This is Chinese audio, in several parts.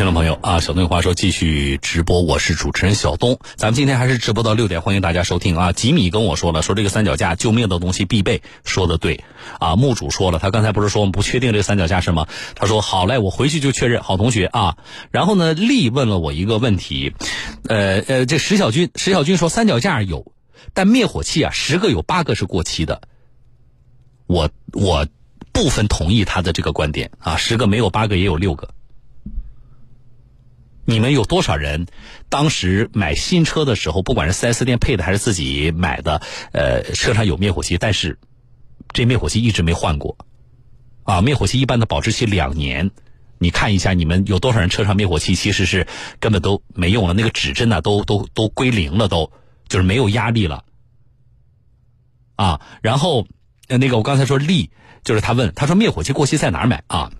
听众朋友啊，小东有话说继续直播，我是主持人小东，咱们今天还是直播到六点，欢迎大家收听啊。吉米跟我说了，说这个三脚架救命的东西必备，说的对啊。墓主说了，他刚才不是说我们不确定这三脚架是吗？他说好嘞，我回去就确认。好同学啊，然后呢，丽问了我一个问题，呃呃，这石小军，石小军说三脚架有，但灭火器啊，十个有八个是过期的。我我部分同意他的这个观点啊，十个没有八个也有六个。你们有多少人当时买新车的时候，不管是 4S 店配的还是自己买的，呃，车上有灭火器，但是这灭火器一直没换过啊？灭火器一般的保质期两年，你看一下你们有多少人车上灭火器其实是根本都没用了，那个指针呢都都都归零了，都就是没有压力了啊。然后那个我刚才说力，就是他问他说灭火器过期在哪儿买啊？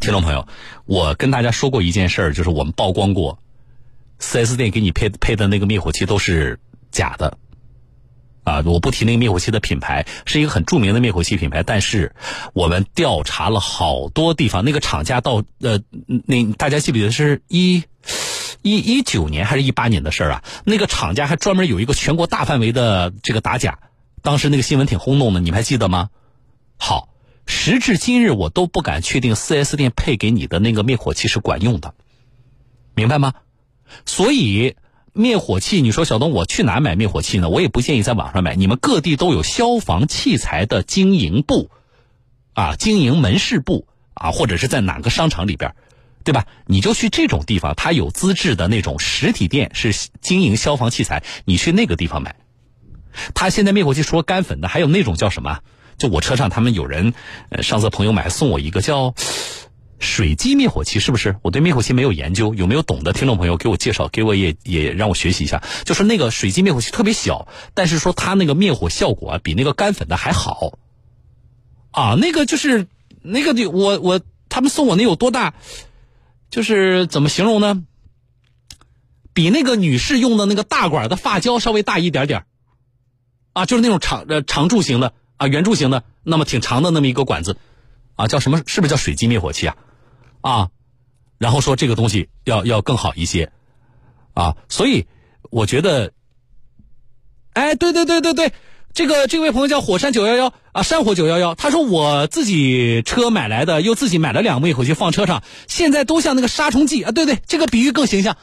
听众朋友，我跟大家说过一件事儿，就是我们曝光过，4S 店给你配配的那个灭火器都是假的，啊，我不提那个灭火器的品牌，是一个很著名的灭火器品牌，但是我们调查了好多地方，那个厂家到呃，那大家记不记得是一一一九年还是一八年的事儿啊？那个厂家还专门有一个全国大范围的这个打假，当时那个新闻挺轰动的，你们还记得吗？好。时至今日，我都不敢确定 4S 店配给你的那个灭火器是管用的，明白吗？所以灭火器，你说小东，我去哪买灭火器呢？我也不建议在网上买。你们各地都有消防器材的经营部，啊，经营门市部啊，或者是在哪个商场里边，对吧？你就去这种地方，它有资质的那种实体店，是经营消防器材，你去那个地方买。他现在灭火器除了干粉的，还有那种叫什么？就我车上，他们有人，上次朋友买送我一个叫水基灭火器，是不是？我对灭火器没有研究，有没有懂的听众朋友给我介绍，给我也也让我学习一下。就是那个水基灭火器特别小，但是说它那个灭火效果啊，比那个干粉的还好。啊，那个就是那个的，我我他们送我那有多大？就是怎么形容呢？比那个女士用的那个大管的发胶稍微大一点点啊，就是那种长呃长柱形的。啊，圆柱形的，那么挺长的那么一个管子，啊，叫什么？是不是叫水基灭火器啊？啊，然后说这个东西要要更好一些，啊，所以我觉得，哎，对对对对对，这个这位朋友叫火山九幺幺啊，山火九幺幺，他说我自己车买来的，又自己买了两个灭火器放车上，现在都像那个杀虫剂啊，对对，这个比喻更形象，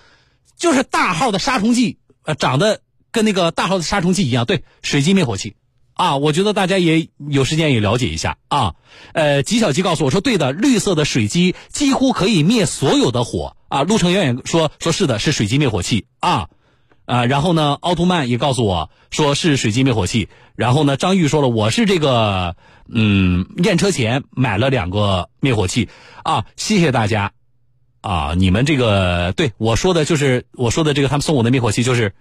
就是大号的杀虫剂，呃，长得跟那个大号的杀虫剂一样，对，水基灭火器。啊，我觉得大家也有时间也了解一下啊。呃，吉小吉告诉我说，对的，绿色的水基几乎可以灭所有的火啊。陆成远远说说是的，是水基灭火器啊啊。然后呢，奥特曼也告诉我说是水基灭火器。然后呢，张玉说了，我是这个嗯验车前买了两个灭火器啊。谢谢大家啊，你们这个对我说的就是我说的这个，他们送我的灭火器就是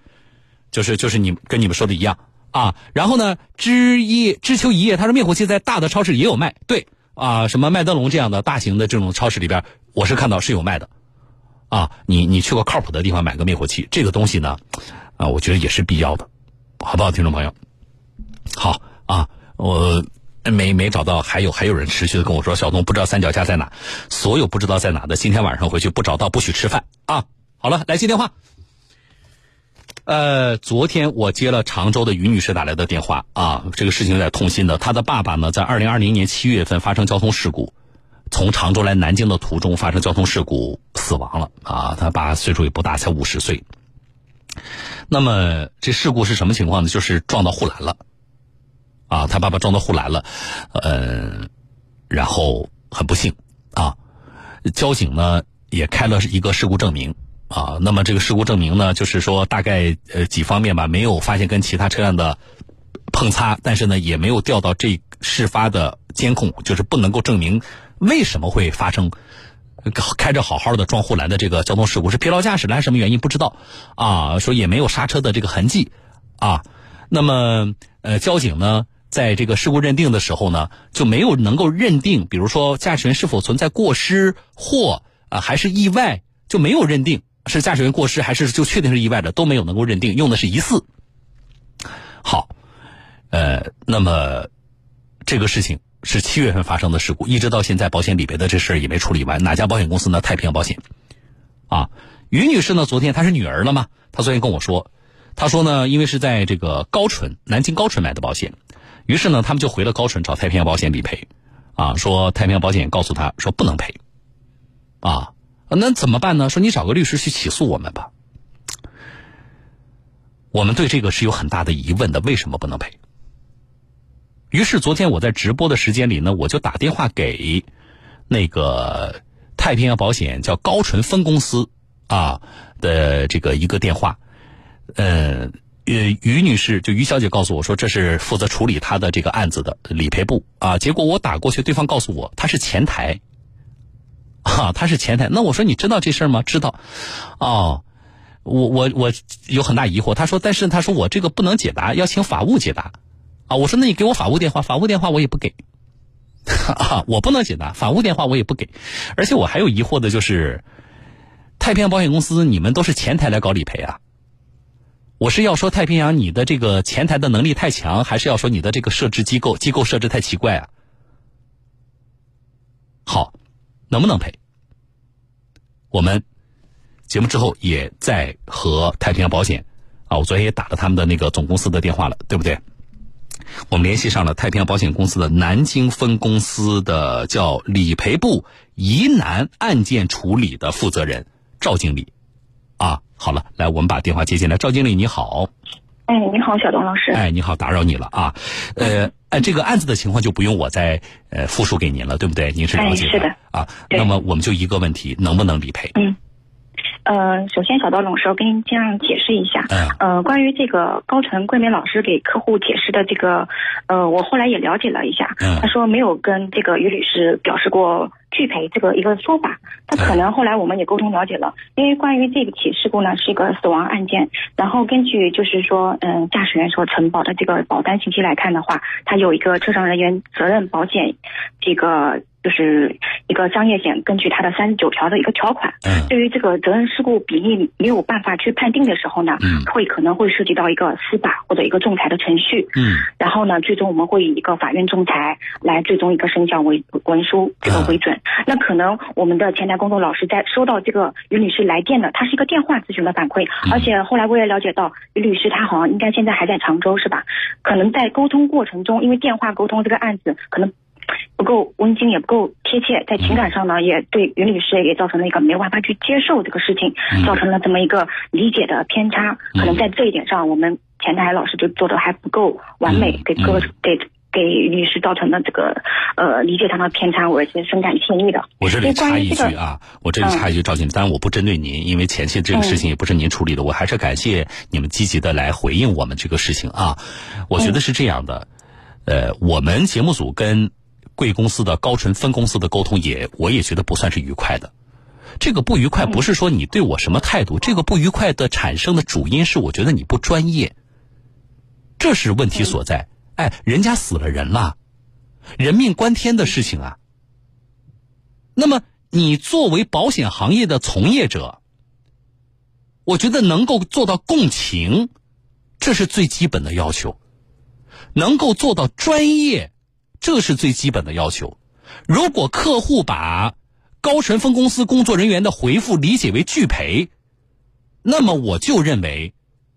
就是就是你跟你们说的一样。啊，然后呢？知一知秋一夜，他说灭火器在大的超市也有卖。对啊，什么麦德龙这样的大型的这种超市里边，我是看到是有卖的。啊，你你去过靠谱的地方买个灭火器，这个东西呢，啊，我觉得也是必要的，好不好，听众朋友？好啊，我没没找到，还有还有人持续的跟我说，小东不知道三脚架在哪，所有不知道在哪的，今天晚上回去不找到不许吃饭啊！好了，来接电话。呃，昨天我接了常州的于女士打来的电话啊，这个事情有点痛心的。她的爸爸呢，在二零二零年七月份发生交通事故，从常州来南京的途中发生交通事故死亡了啊。他爸岁数也不大，才五十岁。那么这事故是什么情况呢？就是撞到护栏了啊，他爸爸撞到护栏了，呃，然后很不幸啊，交警呢也开了一个事故证明。啊，那么这个事故证明呢，就是说大概呃几方面吧，没有发现跟其他车辆的碰擦，但是呢也没有调到这事发的监控，就是不能够证明为什么会发生开着好好的撞护栏的这个交通事故，是疲劳驾驶还是什么原因不知道啊？说也没有刹车的这个痕迹啊。那么呃交警呢在这个事故认定的时候呢，就没有能够认定，比如说驾驶员是否存在过失或啊还是意外，就没有认定。是驾驶员过失还是就确定是意外的都没有能够认定，用的是疑似。好，呃，那么这个事情是七月份发生的事故，一直到现在保险理赔的这事儿也没处理完。哪家保险公司呢？太平洋保险。啊，于女士呢，昨天她是女儿了嘛？她昨天跟我说，她说呢，因为是在这个高淳南京高淳买的保险，于是呢，他们就回了高淳找太平洋保险理赔，啊，说太平洋保险告诉她说不能赔，啊，那怎么办呢？说你找个律师去起诉我们吧。我们对这个是有很大的疑问的，为什么不能赔？于是昨天我在直播的时间里呢，我就打电话给那个太平洋保险叫高淳分公司啊的这个一个电话，呃呃，于女士就于小姐告诉我说，这是负责处理她的这个案子的理赔部啊。结果我打过去，对方告诉我她是前台，哈，他是前台。那我说你知道这事儿吗？知道，哦。我我我有很大疑惑，他说，但是他说我这个不能解答，要请法务解答，啊，我说那你给我法务电话，法务电话我也不给，啊，我不能解答，法务电话我也不给，而且我还有疑惑的就是，太平洋保险公司你们都是前台来搞理赔啊，我是要说太平洋你的这个前台的能力太强，还是要说你的这个设置机构机构设置太奇怪啊？好，能不能赔？我们。节目之后也在和太平洋保险啊，我昨天也打了他们的那个总公司的电话了，对不对？我们联系上了太平洋保险公司的南京分公司的叫理赔部疑难案件处理的负责人赵经理啊。好了，来我们把电话接进来。赵经理你好，哎，你好，小东老师，哎，你好，打扰你了啊。呃，哎，这个案子的情况就不用我再呃复述给您了，对不对？您是了解的，是的啊。那么我们就一个问题，能不能理赔？嗯。呃，首先小刀老师，我跟您这样解释一下。嗯。呃，关于这个高晨桂梅老师给客户解释的这个，呃，我后来也了解了一下。嗯。他说没有跟这个于律师表示过拒赔这个一个说法。他可能后来我们也沟通了解了，因为关于这个起事故呢是一个死亡案件，然后根据就是说，嗯，驾驶员所承保的这个保单信息来看的话，他有一个车上人员责任保险，这个。就是一个商业险，根据它的三十九条的一个条款，对于这个责任事故比例没有办法去判定的时候呢，会可能会涉及到一个司法或者一个仲裁的程序。嗯，然后呢，最终我们会以一个法院仲裁来最终一个生效为文书这个为准。那可能我们的前台工作老师在收到这个于女士来电的，她是一个电话咨询的反馈，而且后来我也了解到于女士她好像应该现在还在常州是吧？可能在沟通过程中，因为电话沟通这个案子可能。不够温馨，也不够贴切，在情感上呢，也对于女士也造成了一个没有办法去接受这个事情，造成了这么一个理解的偏差。可能在这一点上，我们前台老师就做的还不够完美，给各给给律师造成的这个呃理解上的偏差，我是深感歉意的。我这里插一句啊，我这里插一句，赵经理，当然我不针对您，因为前期这个事情也不是您处理的，我还是感谢你们积极的来回应我们这个事情啊。我觉得是这样的，呃，我们节目组跟。贵公司的高淳分公司的沟通也，我也觉得不算是愉快的。这个不愉快不是说你对我什么态度，这个不愉快的产生的主因是我觉得你不专业，这是问题所在。哎，人家死了人了，人命关天的事情啊。那么你作为保险行业的从业者，我觉得能够做到共情，这是最基本的要求，能够做到专业。这是最基本的要求。如果客户把高淳分公司工作人员的回复理解为拒赔，那么我就认为，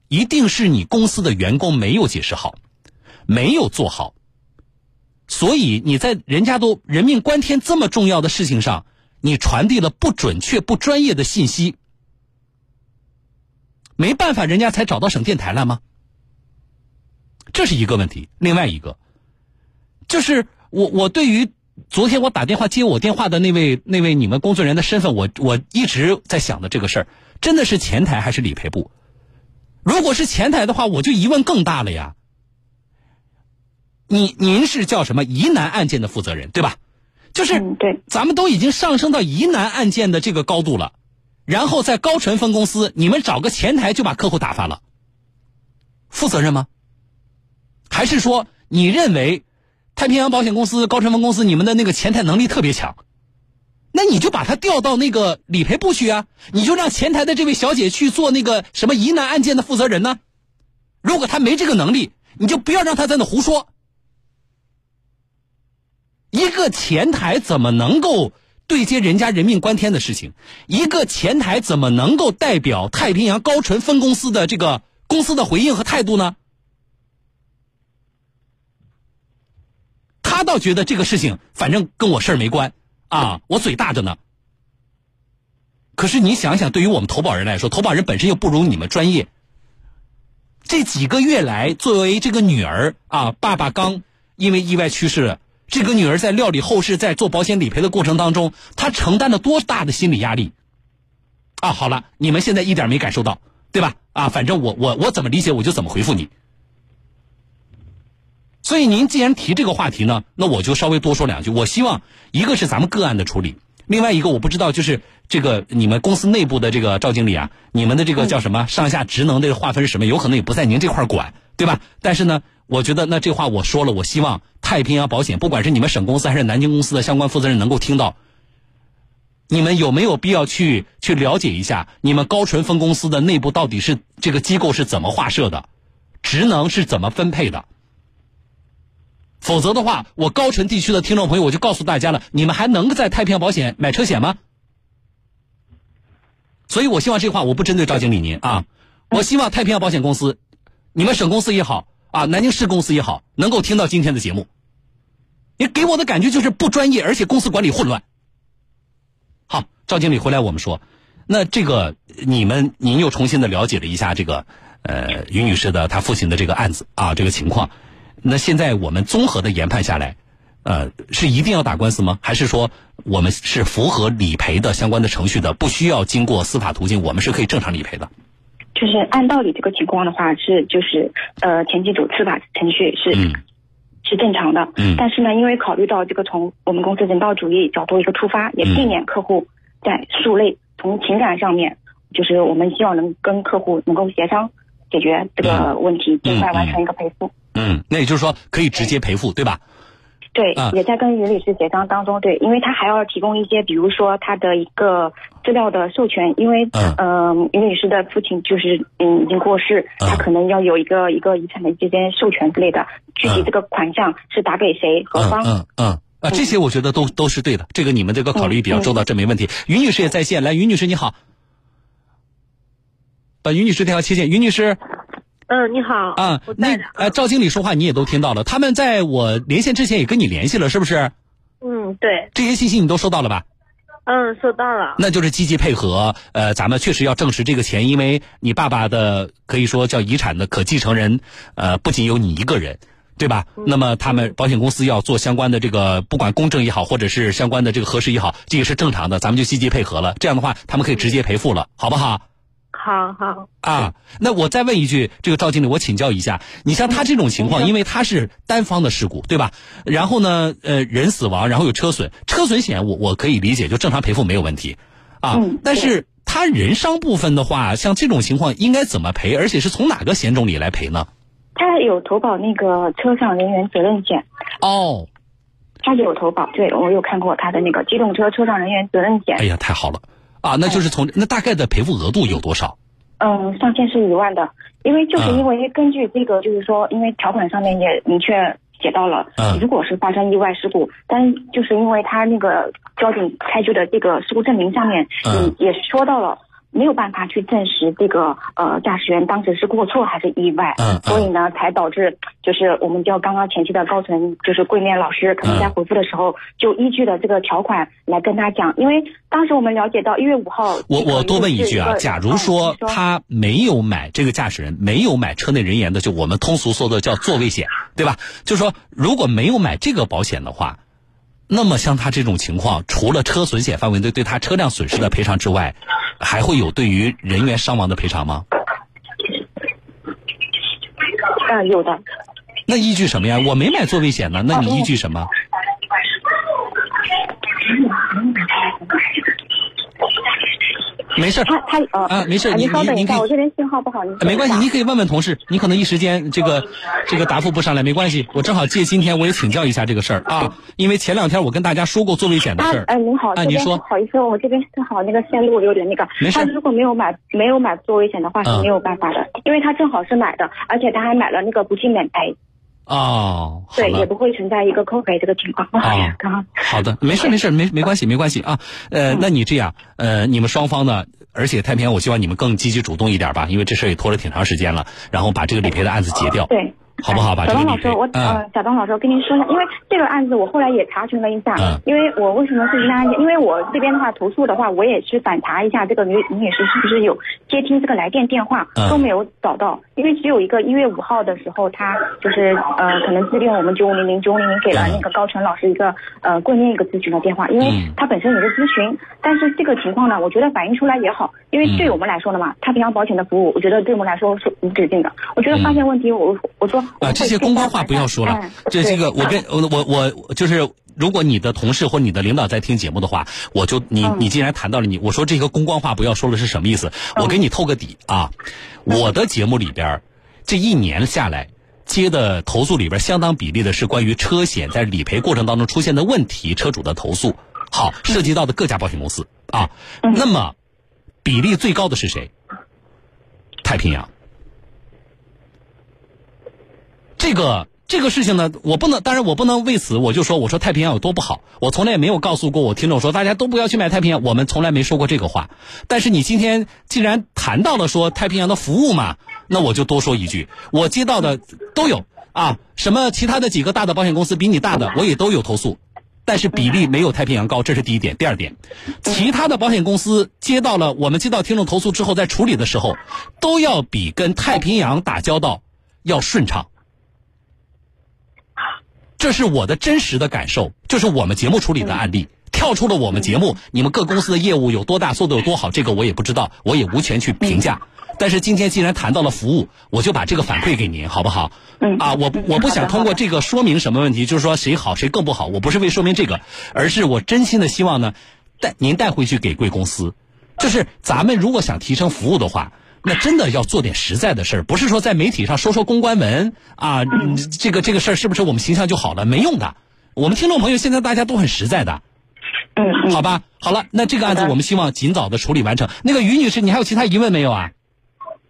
一定是你公司的员工没有解释好，没有做好。所以你在人家都人命关天这么重要的事情上，你传递了不准确、不专业的信息，没办法，人家才找到省电台来吗？这是一个问题。另外一个。就是我，我对于昨天我打电话接我电话的那位那位你们工作人员的身份，我我一直在想的这个事儿，真的是前台还是理赔部？如果是前台的话，我就疑问更大了呀。你您是叫什么疑难案件的负责人对吧？就是对，咱们都已经上升到疑难案件的这个高度了，然后在高淳分公司，你们找个前台就把客户打发了，负责任吗？还是说你认为？太平洋保险公司、高晨分公司，你们的那个前台能力特别强，那你就把他调到那个理赔部去啊！你就让前台的这位小姐去做那个什么疑难案件的负责人呢？如果他没这个能力，你就不要让他在那胡说。一个前台怎么能够对接人家人命关天的事情，一个前台怎么能够代表太平洋高淳分公司的这个公司的回应和态度呢？他倒觉得这个事情反正跟我事儿没关啊，我嘴大着呢。可是你想想，对于我们投保人来说，投保人本身又不如你们专业。这几个月来，作为这个女儿啊，爸爸刚因为意外去世。这个女儿在料理后事，在做保险理赔的过程当中，她承担了多大的心理压力？啊，好了，你们现在一点没感受到，对吧？啊，反正我我我怎么理解我就怎么回复你。所以您既然提这个话题呢，那我就稍微多说两句。我希望一个是咱们个案的处理，另外一个我不知道就是这个你们公司内部的这个赵经理啊，你们的这个叫什么上下职能的划分是什么？有可能也不在您这块管，对吧？但是呢。我觉得那这话我说了，我希望太平洋保险，不管是你们省公司还是南京公司的相关负责人能够听到。你们有没有必要去去了解一下，你们高淳分公司的内部到底是这个机构是怎么划设的，职能是怎么分配的？否则的话，我高淳地区的听众朋友，我就告诉大家了，你们还能在太平洋保险买车险吗？所以我希望这话我不针对赵经理您啊，我希望太平洋保险公司，你们省公司也好。啊，南京市公司也好，能够听到今天的节目，你给我的感觉就是不专业，而且公司管理混乱。好，赵经理回来，我们说，那这个你们您又重新的了解了一下这个呃于女士的她父亲的这个案子啊这个情况，那现在我们综合的研判下来，呃，是一定要打官司吗？还是说我们是符合理赔的相关的程序的，不需要经过司法途径，我们是可以正常理赔的？就是按道理这个情况的话是就是呃前几组司法程序是是正常的，但是呢，因为考虑到这个从我们公司人道主义角度一个出发，也避免客户在诉累，从情感上面，就是我们希望能跟客户能够协商解决这个问题，尽快完成一个赔付。嗯，那也就是说可以直接赔付，对吧？对，也在跟于律师协商当中。对，因为他还要提供一些，比如说他的一个资料的授权，因为嗯，于女士的父亲就是嗯已经过世，他可能要有一个一个遗产的这些授权之类的。具体这个款项是打给谁、何方？嗯嗯啊，这些我觉得都都是对的。这个你们这个考虑比较周到，这没问题。于女士也在线，来，于女士你好，把于女士电话切线，于女士。嗯，你好。啊，那呃，赵经理说话你也都听到了。他们在我连线之前也跟你联系了，是不是？嗯，对。这些信息你都收到了吧？嗯，收到了。那就是积极配合。呃，咱们确实要证实这个钱，因为你爸爸的可以说叫遗产的可继承人，呃，不仅有你一个人，对吧？那么他们保险公司要做相关的这个，不管公证也好，或者是相关的这个核实也好，这也是正常的。咱们就积极配合了。这样的话，他们可以直接赔付了，好不好？好好啊，那我再问一句，这个赵经理，我请教一下，你像他这种情况，因为他是单方的事故，对吧？然后呢，呃，人死亡，然后有车损，车损险我我可以理解，就正常赔付没有问题，啊，但是他人伤部分的话，像这种情况应该怎么赔？而且是从哪个险种里来赔呢？他有投保那个车上人员责任险哦，他有投保，对我有看过他的那个机动车车上人员责任险。哎呀，太好了。啊，那就是从那大概的赔付额度有多少？嗯，上限是一万的，因为就是因为根据这个，就是说，因为条款上面也明确写到了，如果是发生意外事故，但就是因为他那个交警开具的这个事故证明上面，嗯，也说到了。没有办法去证实这个呃驾驶员当时是过错还是意外，嗯，所以呢才导致就是我们叫刚刚前期的高层就是桂面老师可能在回复的时候就依据了这个条款来跟他讲，因为当时我们了解到一月五号，我我多问一句啊，假如说他没有买这个驾驶人没有买车内人员的，就我们通俗说的叫座位险，对吧？就说如果没有买这个保险的话。那么像他这种情况，除了车损险范围内对他车辆损失的赔偿之外，还会有对于人员伤亡的赔偿吗？啊，有的。那依据什么呀？我没买座位险呢，那你依据什么？没事他他呃啊，没事您稍等一下，我这边信号不好，没关系，你可以问问同事，你可能一时间这个这个答复不上来，没关系，我正好借今天我也请教一下这个事儿啊，因为前两天我跟大家说过做危险的事儿。哎，您好，啊，您说，不好意思，我这边正好那个线路有点那个，他如果没有买没有买做危险的话是没有办法的，因为他正好是买的，而且他还买了那个不计免赔。哦，对，也不会存在一个扣赔这个情况。啊，好的，没事没事，没没关系没关系啊。呃，那你这样，呃，你们双方呢？而且太平洋，我希望你们更积极主动一点吧，因为这事也拖了挺长时间了，然后把这个理赔的案子结掉。对。好不好吧？小东老师，我呃，小东老师，我跟您说一下，因为这个案子我后来也查询了一下，因为我为什么是云南案件？因为我这边的话投诉的话，我也去反查一下这个女女女士是不是有接听这个来电电话，都没有找到，因为只有一个一月五号的时候，她就是呃可能致电我们九五零零九五零零给了那个高晨老师一个呃过年一个咨询的电话，因为她本身也是咨询，但是这个情况呢，我觉得反映出来也好，因为对我们来说的嘛，太平洋保险的服务，我觉得对我们来说是无止境的，我觉得发现问题，我我说啊这些公关。话不要说了，这这个我跟我我我就是，如果你的同事或你的领导在听节目的话，我就你你既然谈到了你，我说这个公关话不要说了是什么意思？我给你透个底啊，我的节目里边这一年下来接的投诉里边相当比例的是关于车险在理赔过程当中出现的问题，车主的投诉，好涉及到的各家保险公司啊，那么比例最高的是谁？太平洋。这个这个事情呢，我不能，当然我不能为此我就说我说太平洋有多不好，我从来也没有告诉过我听众说大家都不要去买太平洋，我们从来没说过这个话。但是你今天既然谈到了说太平洋的服务嘛，那我就多说一句，我接到的都有啊，什么其他的几个大的保险公司比你大的我也都有投诉，但是比例没有太平洋高，这是第一点。第二点，其他的保险公司接到了我们接到听众投诉之后，在处理的时候都要比跟太平洋打交道要顺畅。这是我的真实的感受，就是我们节目处理的案例。跳出了我们节目，你们各公司的业务有多大，做的有多好，这个我也不知道，我也无权去评价。但是今天既然谈到了服务，我就把这个反馈给您，好不好？嗯。啊，我我不想通过这个说明什么问题，就是说谁好谁更不好，我不是为说明这个，而是我真心的希望呢，带您带回去给贵公司，就是咱们如果想提升服务的话。那真的要做点实在的事儿，不是说在媒体上说说公关文啊，这个这个事儿是不是我们形象就好了？没用的。我们听众朋友现在大家都很实在的，嗯，好吧，好了，那这个案子我们希望尽早的处理完成。那个于女士，你还有其他疑问没有啊？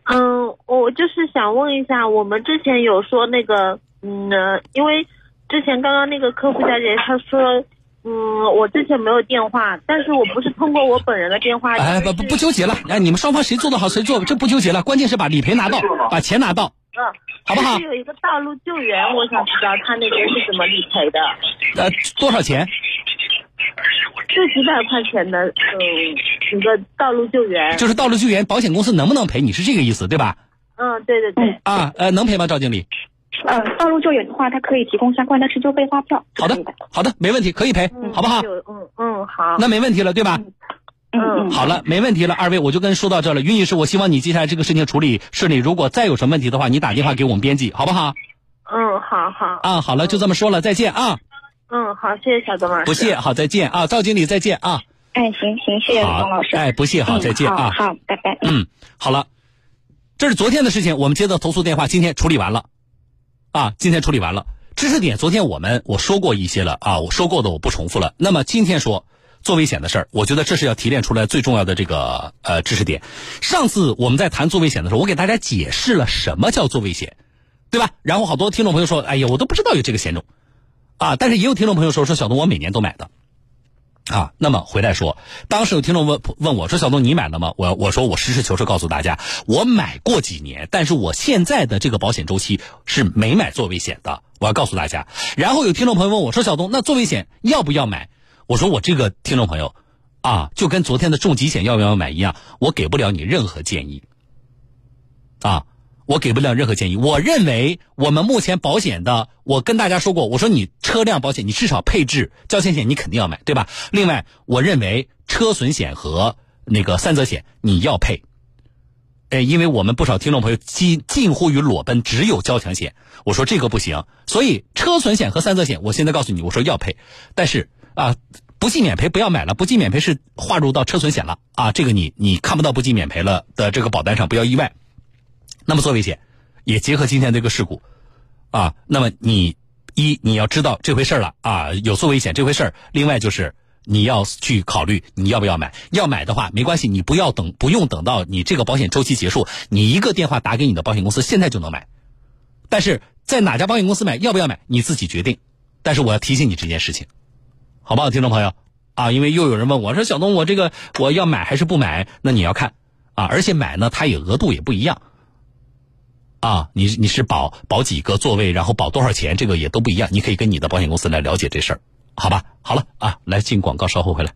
嗯，我就是想问一下，我们之前有说那个，嗯，因为之前刚刚那个客户小姐她说。嗯，我之前没有电话，但是我不是通过我本人的电话。哎，不不不纠结了，哎，你们双方谁做的好谁做，这不纠结了，关键是把理赔拿到，把钱拿到。嗯，好不好？有一个道路救援，我想知道他那边是怎么理赔的。呃，多少钱？就几百块钱的，嗯，一个道路救援。就是道路救援，保险公司能不能赔？你是这个意思对吧？嗯，对对对。啊，呃，能赔吗，赵经理？呃，道路救援的话，它可以提供相关的施救费发票。好的，好的，没问题，可以赔，好不好？嗯嗯，好。那没问题了，对吧？嗯，好了，没问题了，二位，我就跟说到这了。于女士，我希望你接下来这个事情处理顺利。如果再有什么问题的话，你打电话给我们编辑，好不好？嗯，好好。啊，好了，就这么说了，再见啊。嗯，好，谢谢小东老师。不谢，好，再见啊，赵经理，再见啊。哎，行行，谢谢董老师。哎，不谢，好，再见啊。好，拜拜。嗯，好了，这是昨天的事情，我们接到投诉电话，今天处理完了。啊，今天处理完了知识点。昨天我们我说过一些了啊，我说过的我不重复了。那么今天说做危险的事儿，我觉得这是要提炼出来最重要的这个呃知识点。上次我们在谈做危险的时候，我给大家解释了什么叫做危险，对吧？然后好多听众朋友说，哎呀，我都不知道有这个险种啊。但是也有听众朋友说，说小东我每年都买的。啊，那么回来说，当时有听众问问我说：“小东，你买了吗？”我我说我实事求是告诉大家，我买过几年，但是我现在的这个保险周期是没买做危险的。我要告诉大家。然后有听众朋友问我说：“小东，那做危险要不要买？”我说我这个听众朋友，啊，就跟昨天的重疾险要不要买一样，我给不了你任何建议。啊。我给不了任何建议。我认为我们目前保险的，我跟大家说过，我说你车辆保险，你至少配置交强险，你肯定要买，对吧？另外，我认为车损险和那个三责险你要配。哎，因为我们不少听众朋友近近乎于裸奔，只有交强险。我说这个不行，所以车损险和三责险，我现在告诉你，我说要配。但是啊，不计免赔不要买了，不计免赔是划入到车损险了啊，这个你你看不到不计免赔了的这个保单上，不要意外。那么做危险，也结合今天这个事故，啊，那么你一你要知道这回事了啊，有做危险这回事另外就是你要去考虑你要不要买，要买的话没关系，你不要等，不用等到你这个保险周期结束，你一个电话打给你的保险公司，现在就能买。但是在哪家保险公司买，要不要买，你自己决定。但是我要提醒你这件事情，好不好，听众朋友？啊，因为又有人问我说：“小东，我这个我要买还是不买？”那你要看啊，而且买呢，它也额度也不一样。啊，你你是保保几个座位，然后保多少钱，这个也都不一样。你可以跟你的保险公司来了解这事儿，好吧？好了啊，来进广告，稍后回来。